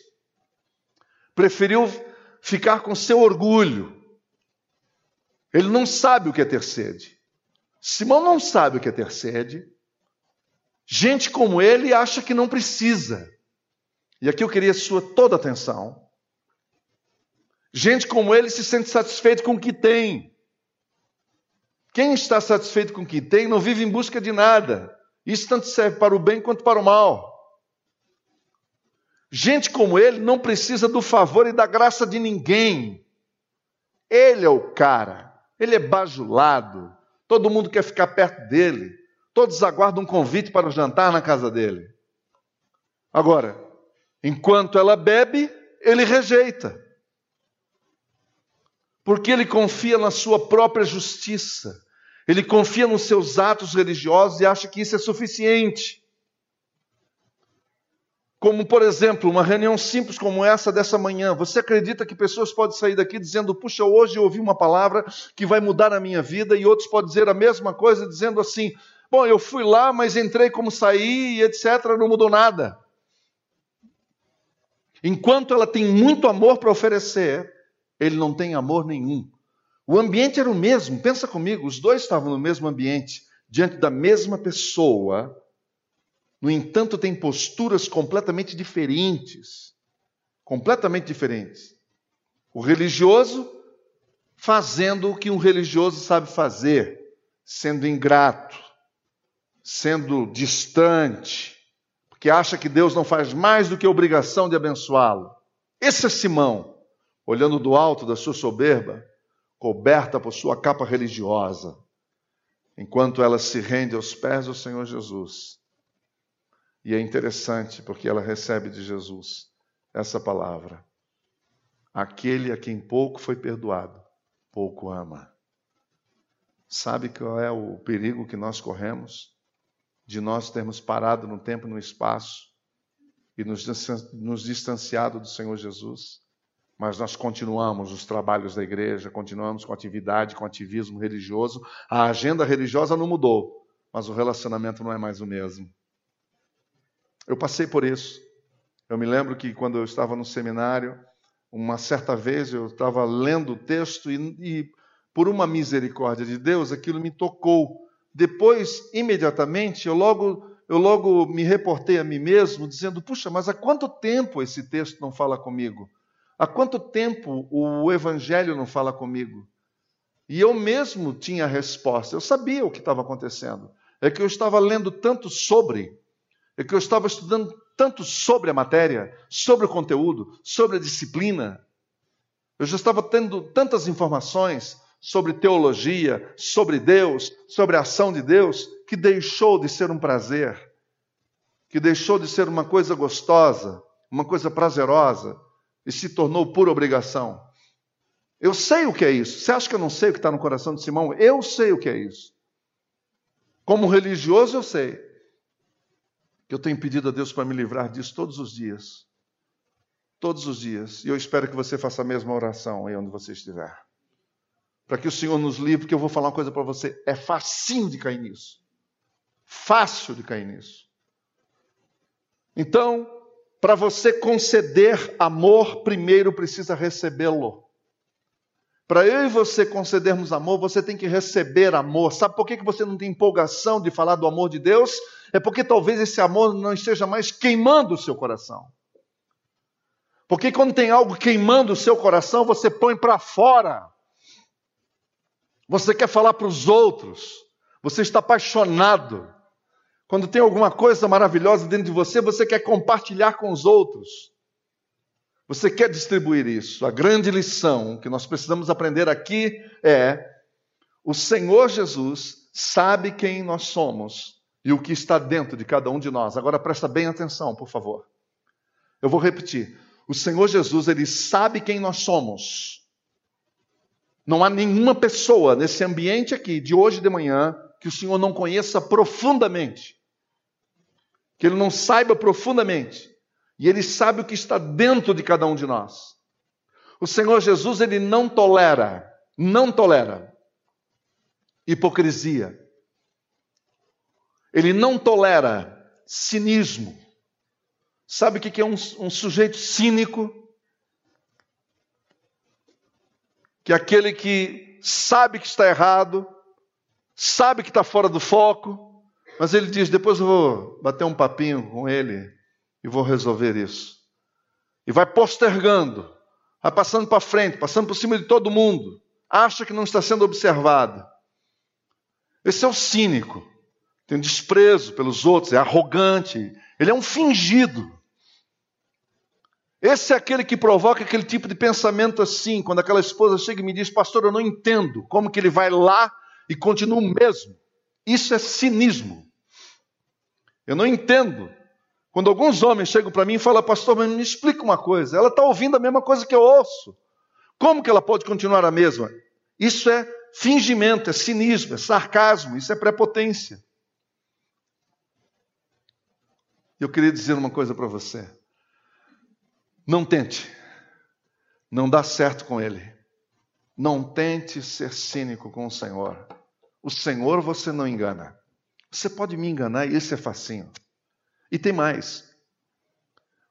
preferiu ficar com seu orgulho. Ele não sabe o que é ter sede. Simão não sabe o que é ter sede. Gente como ele acha que não precisa. E aqui eu queria sua toda atenção. Gente como ele se sente satisfeito com o que tem. Quem está satisfeito com o que tem não vive em busca de nada. Isso tanto serve para o bem quanto para o mal. Gente como ele não precisa do favor e da graça de ninguém. Ele é o cara. Ele é bajulado. Todo mundo quer ficar perto dele. Todos aguardam um convite para o jantar na casa dele. Agora, enquanto ela bebe, ele rejeita porque ele confia na sua própria justiça, ele confia nos seus atos religiosos e acha que isso é suficiente. Como, por exemplo, uma reunião simples como essa dessa manhã. Você acredita que pessoas podem sair daqui dizendo: Puxa, hoje eu ouvi uma palavra que vai mudar a minha vida, e outros podem dizer a mesma coisa, dizendo assim: Bom, eu fui lá, mas entrei como saí, e etc., não mudou nada. Enquanto ela tem muito amor para oferecer, ele não tem amor nenhum. O ambiente era o mesmo, pensa comigo, os dois estavam no mesmo ambiente, diante da mesma pessoa, no entanto, tem posturas completamente diferentes. Completamente diferentes. O religioso fazendo o que um religioso sabe fazer, sendo ingrato, sendo distante, porque acha que Deus não faz mais do que a obrigação de abençoá-lo. Esse é Simão olhando do alto da sua soberba, coberta por sua capa religiosa, enquanto ela se rende aos pés do Senhor Jesus. E é interessante porque ela recebe de Jesus essa palavra: aquele a quem pouco foi perdoado, pouco ama. Sabe qual é o perigo que nós corremos? De nós termos parado no tempo e no espaço e nos distanciado do Senhor Jesus? mas nós continuamos os trabalhos da igreja, continuamos com atividade, com ativismo religioso. A agenda religiosa não mudou, mas o relacionamento não é mais o mesmo. Eu passei por isso. Eu me lembro que quando eu estava no seminário, uma certa vez eu estava lendo o texto e, e por uma misericórdia de Deus, aquilo me tocou. Depois, imediatamente, eu logo, eu logo me reportei a mim mesmo, dizendo: Puxa, mas há quanto tempo esse texto não fala comigo? Há quanto tempo o Evangelho não fala comigo? E eu mesmo tinha a resposta, eu sabia o que estava acontecendo. É que eu estava lendo tanto sobre, é que eu estava estudando tanto sobre a matéria, sobre o conteúdo, sobre a disciplina. Eu já estava tendo tantas informações sobre teologia, sobre Deus, sobre a ação de Deus, que deixou de ser um prazer, que deixou de ser uma coisa gostosa, uma coisa prazerosa e se tornou pura obrigação. Eu sei o que é isso. Você acha que eu não sei o que está no coração de Simão? Eu sei o que é isso. Como religioso, eu sei. Que eu tenho pedido a Deus para me livrar disso todos os dias. Todos os dias. E eu espero que você faça a mesma oração aí onde você estiver. Para que o Senhor nos livre, porque eu vou falar uma coisa para você. É facinho de cair nisso. Fácil de cair nisso. Então, para você conceder amor, primeiro precisa recebê-lo. Para eu e você concedermos amor, você tem que receber amor. Sabe por que você não tem empolgação de falar do amor de Deus? É porque talvez esse amor não esteja mais queimando o seu coração. Porque quando tem algo queimando o seu coração, você põe para fora. Você quer falar para os outros. Você está apaixonado. Quando tem alguma coisa maravilhosa dentro de você, você quer compartilhar com os outros. Você quer distribuir isso. A grande lição que nós precisamos aprender aqui é: o Senhor Jesus sabe quem nós somos e o que está dentro de cada um de nós. Agora presta bem atenção, por favor. Eu vou repetir. O Senhor Jesus, ele sabe quem nós somos. Não há nenhuma pessoa nesse ambiente aqui de hoje de manhã que o Senhor não conheça profundamente que ele não saiba profundamente. E ele sabe o que está dentro de cada um de nós. O Senhor Jesus, ele não tolera, não tolera hipocrisia. Ele não tolera cinismo. Sabe o que é um, um sujeito cínico? Que é aquele que sabe que está errado, sabe que está fora do foco, mas ele diz: depois eu vou bater um papinho com ele e vou resolver isso. E vai postergando, vai passando para frente, passando por cima de todo mundo, acha que não está sendo observado. Esse é o cínico, tem desprezo pelos outros, é arrogante, ele é um fingido. Esse é aquele que provoca aquele tipo de pensamento assim, quando aquela esposa chega e me diz, pastor, eu não entendo como que ele vai lá e continua o mesmo. Isso é cinismo. Eu não entendo. Quando alguns homens chegam para mim e falam, pastor, mas me explica uma coisa. Ela está ouvindo a mesma coisa que eu ouço. Como que ela pode continuar a mesma? Isso é fingimento, é cinismo, é sarcasmo, isso é prepotência. Eu queria dizer uma coisa para você. Não tente. Não dá certo com ele. Não tente ser cínico com o Senhor. O Senhor você não engana. Você pode me enganar e esse é facinho. E tem mais.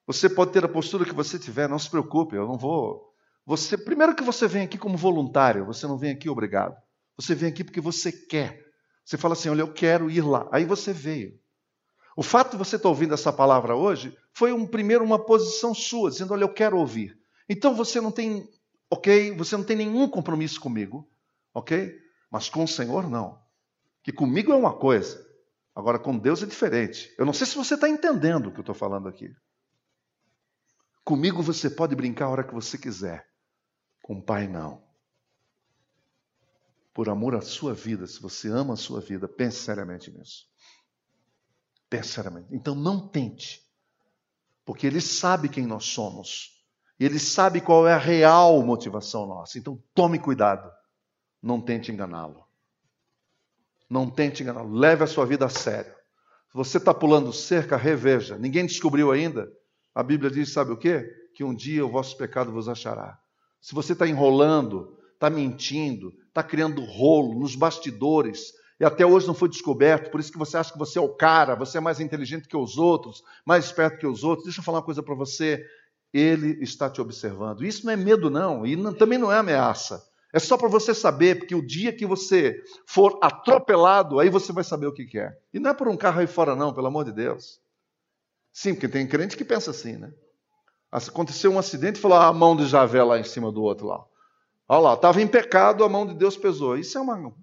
Você pode ter a postura que você tiver, não se preocupe, eu não vou. Você, primeiro que você vem aqui como voluntário, você não vem aqui obrigado. Você vem aqui porque você quer. Você fala assim: olha, eu quero ir lá. Aí você veio. O fato de você estar ouvindo essa palavra hoje foi um primeiro uma posição sua, dizendo: olha, eu quero ouvir. Então você não tem, ok? Você não tem nenhum compromisso comigo, ok? Mas com o Senhor não. Que comigo é uma coisa, Agora, com Deus é diferente. Eu não sei se você está entendendo o que eu estou falando aqui. Comigo você pode brincar a hora que você quiser. Com o Pai, não. Por amor à sua vida, se você ama a sua vida, pense seriamente nisso. Pense seriamente. Então, não tente. Porque Ele sabe quem nós somos. Ele sabe qual é a real motivação nossa. Então, tome cuidado. Não tente enganá-lo. Não tente enganar, leve a sua vida a sério. Se você está pulando cerca, reveja. Ninguém descobriu ainda. A Bíblia diz: sabe o quê? Que um dia o vosso pecado vos achará. Se você está enrolando, está mentindo, está criando rolo nos bastidores, e até hoje não foi descoberto, por isso que você acha que você é o cara, você é mais inteligente que os outros, mais esperto que os outros. Deixa eu falar uma coisa para você. Ele está te observando. Isso não é medo, não, e não, também não é ameaça. É só para você saber, porque o dia que você for atropelado, aí você vai saber o que, que é. E não é por um carro aí fora, não, pelo amor de Deus. Sim, porque tem crente que pensa assim, né? Aconteceu um acidente e falou ah, a mão de Javé lá em cima do outro lá. Olha lá, estava em pecado, a mão de Deus pesou. Isso é uma,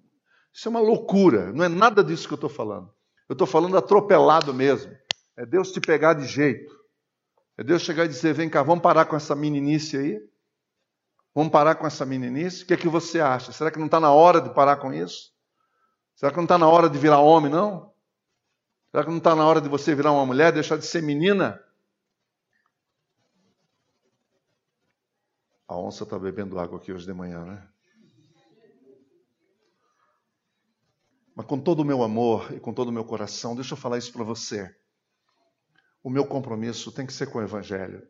isso é uma loucura, não é nada disso que eu estou falando. Eu estou falando atropelado mesmo. É Deus te pegar de jeito. É Deus chegar e dizer: vem cá, vamos parar com essa meninice aí. Vamos parar com essa meninice? O que é que você acha? Será que não está na hora de parar com isso? Será que não está na hora de virar homem, não? Será que não está na hora de você virar uma mulher, deixar de ser menina? A onça está bebendo água aqui hoje de manhã, né? Mas com todo o meu amor e com todo o meu coração, deixa eu falar isso para você. O meu compromisso tem que ser com o Evangelho.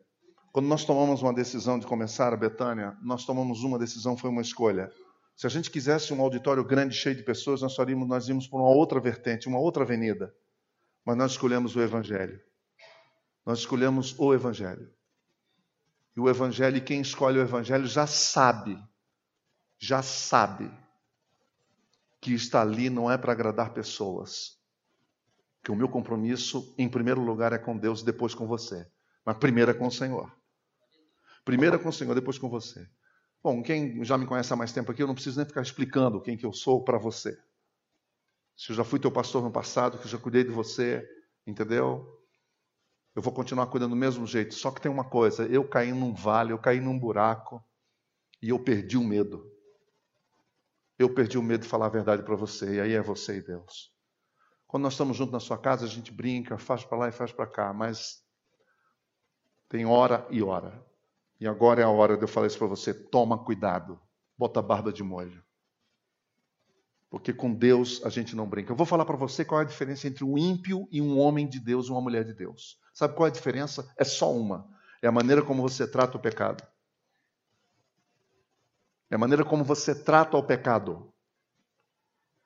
Quando nós tomamos uma decisão de começar a Betânia, nós tomamos uma decisão, foi uma escolha. Se a gente quisesse um auditório grande, cheio de pessoas, nós faríamos, nós íamos por uma outra vertente, uma outra avenida. Mas nós escolhemos o Evangelho. Nós escolhemos o Evangelho. E o Evangelho, quem escolhe o Evangelho já sabe já sabe que está ali não é para agradar pessoas. Que o meu compromisso, em primeiro lugar, é com Deus, depois com você. Mas primeiro é com o Senhor. Primeiro é com o Senhor, depois com você. Bom, quem já me conhece há mais tempo aqui, eu não preciso nem ficar explicando quem que eu sou para você. Se eu já fui teu pastor no passado, que eu já cuidei de você, entendeu? Eu vou continuar cuidando do mesmo jeito. Só que tem uma coisa: eu caí num vale, eu caí num buraco e eu perdi o medo. Eu perdi o medo de falar a verdade para você, e aí é você e Deus. Quando nós estamos juntos na sua casa, a gente brinca, faz para lá e faz para cá, mas tem hora e hora. E agora é a hora de eu falar isso para você: toma cuidado, bota a barba de molho. Porque com Deus a gente não brinca. Eu vou falar para você qual é a diferença entre um ímpio e um homem de Deus uma mulher de Deus. Sabe qual é a diferença? É só uma: é a maneira como você trata o pecado. É a maneira como você trata o pecado.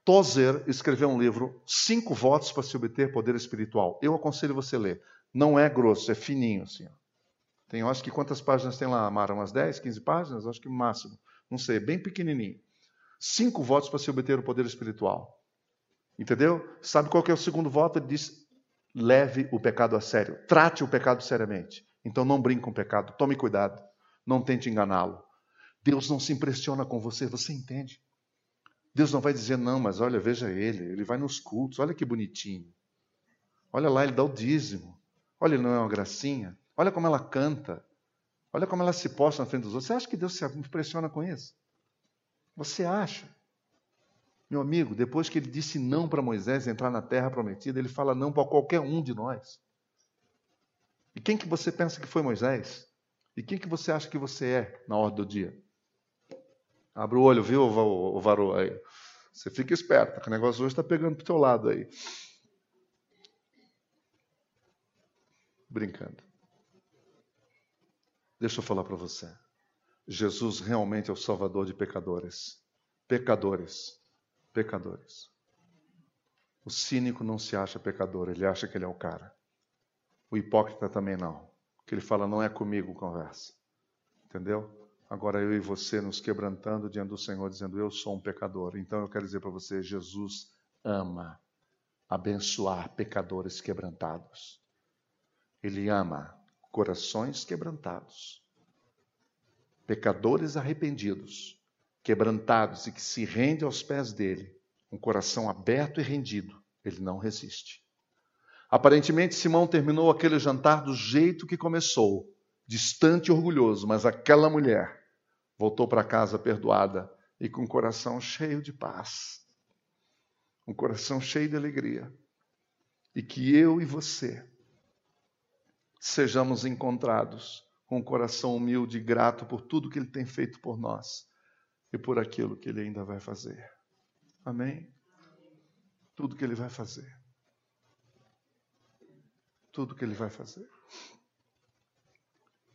Tozer escreveu um livro, Cinco Votos para se obter poder espiritual. Eu aconselho você a ler. Não é grosso, é fininho assim. Tem, acho que quantas páginas tem lá, Mara? Umas 10, 15 páginas? Acho que máximo. Não sei, bem pequenininho. Cinco votos para se obter o poder espiritual. Entendeu? Sabe qual que é o segundo voto? Ele diz: leve o pecado a sério. Trate o pecado seriamente. Então não brinque com o pecado. Tome cuidado. Não tente enganá-lo. Deus não se impressiona com você, você entende? Deus não vai dizer, não, mas olha, veja ele, ele vai nos cultos, olha que bonitinho. Olha lá, ele dá o dízimo. Olha, ele não é uma gracinha. Olha como ela canta. Olha como ela se posta na frente dos outros. Você acha que Deus se impressiona com isso? Você acha? Meu amigo, depois que ele disse não para Moisés entrar na terra prometida, ele fala não para qualquer um de nós. E quem que você pensa que foi Moisés? E quem que você acha que você é na ordem do dia? Abre o olho, viu, o varô aí. Você fica esperto, que o negócio hoje está pegando para o teu lado aí. Brincando. Deixa eu falar para você. Jesus realmente é o salvador de pecadores. Pecadores. Pecadores. O cínico não se acha pecador, ele acha que ele é o cara. O hipócrita também não. Que ele fala, não é comigo conversa. Entendeu? Agora eu e você nos quebrantando diante do Senhor, dizendo: Eu sou um pecador. Então eu quero dizer para você: Jesus ama abençoar pecadores quebrantados. Ele ama corações quebrantados, pecadores arrependidos, quebrantados e que se rende aos pés dele, um coração aberto e rendido. Ele não resiste. Aparentemente, Simão terminou aquele jantar do jeito que começou, distante e orgulhoso, mas aquela mulher voltou para casa perdoada e com o coração cheio de paz, um coração cheio de alegria. E que eu e você sejamos encontrados com um coração humilde e grato por tudo que Ele tem feito por nós e por aquilo que Ele ainda vai fazer. Amém? Tudo que Ele vai fazer. Tudo que Ele vai fazer.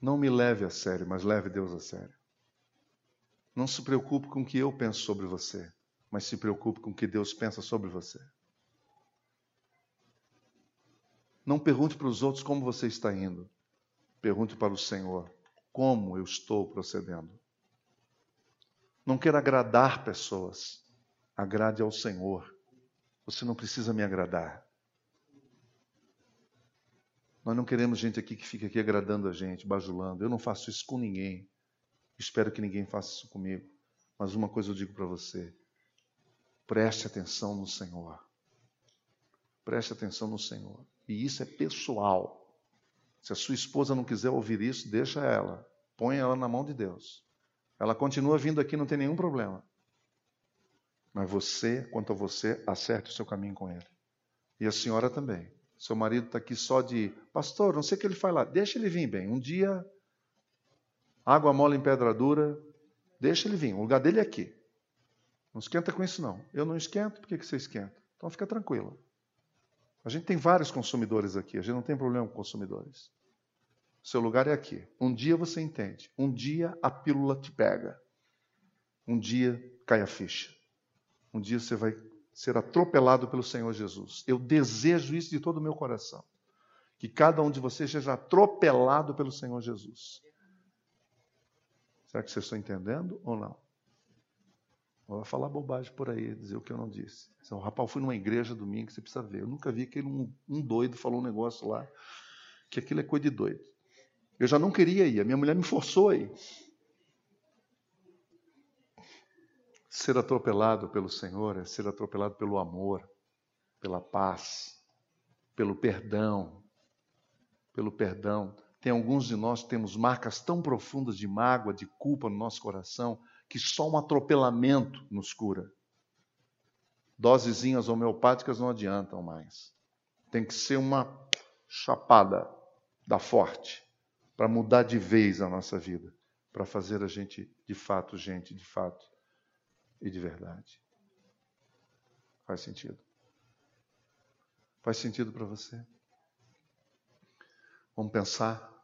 Não me leve a sério, mas leve Deus a sério. Não se preocupe com o que eu penso sobre você, mas se preocupe com o que Deus pensa sobre você. Não pergunte para os outros como você está indo. Pergunte para o Senhor como eu estou procedendo. Não queira agradar pessoas. Agrade ao Senhor. Você não precisa me agradar. Nós não queremos gente aqui que fica aqui agradando a gente, bajulando. Eu não faço isso com ninguém. Espero que ninguém faça isso comigo. Mas uma coisa eu digo para você: preste atenção no Senhor. Preste atenção no Senhor. E isso é pessoal. Se a sua esposa não quiser ouvir isso, deixa ela. Põe ela na mão de Deus. Ela continua vindo aqui, não tem nenhum problema. Mas você, quanto a você, acerte o seu caminho com ele. E a senhora também. Seu marido está aqui só de, pastor, não sei o que ele faz lá. Deixa ele vir bem. Um dia água mole em pedra dura, deixa ele vir. O lugar dele é aqui. Não esquenta com isso, não. Eu não esquento, por que, você esquenta? Então fica tranquila. A gente tem vários consumidores aqui, a gente não tem problema com consumidores. Seu lugar é aqui. Um dia você entende. Um dia a pílula te pega. Um dia cai a ficha. Um dia você vai ser atropelado pelo Senhor Jesus. Eu desejo isso de todo o meu coração. Que cada um de vocês seja atropelado pelo Senhor Jesus. Será que vocês estão entendendo ou não? Vai falar bobagem por aí, dizer o que eu não disse. Então, rapaz, eu fui numa igreja domingo, você precisa ver. Eu nunca vi aquele um, um doido falou um negócio lá, que aquilo é coisa de doido. Eu já não queria ir, a minha mulher me forçou a ir. Ser atropelado pelo Senhor é ser atropelado pelo amor, pela paz, pelo perdão. Pelo perdão. Tem alguns de nós que temos marcas tão profundas de mágoa, de culpa no nosso coração, que só um atropelamento nos cura. Dosezinhas homeopáticas não adiantam mais. Tem que ser uma chapada da forte para mudar de vez a nossa vida, para fazer a gente de fato gente, de fato e de verdade. Faz sentido? Faz sentido para você? Vamos pensar.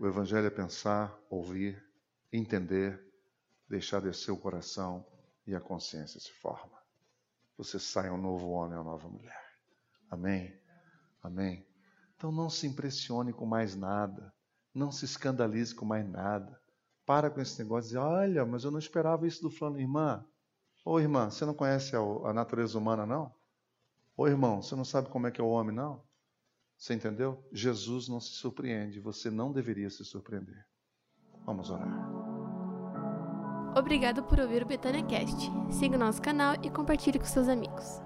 O Evangelho é pensar, ouvir, entender, deixar descer o coração e a consciência se forma. Você sai um novo homem, uma nova mulher. Amém? Amém? Então não se impressione com mais nada. Não se escandalize com mais nada. Para com esse negócio de olha, mas eu não esperava isso do fulano. Irmã, Ô irmã, você não conhece a, natureza humana, não? Ô irmão, você não sabe como é que é o homem, não? Você entendeu? Jesus não se surpreende, você não deveria se surpreender. Vamos orar.
Obrigado por ouvir o Betânia Cast. Siga o nosso canal e compartilhe com seus amigos.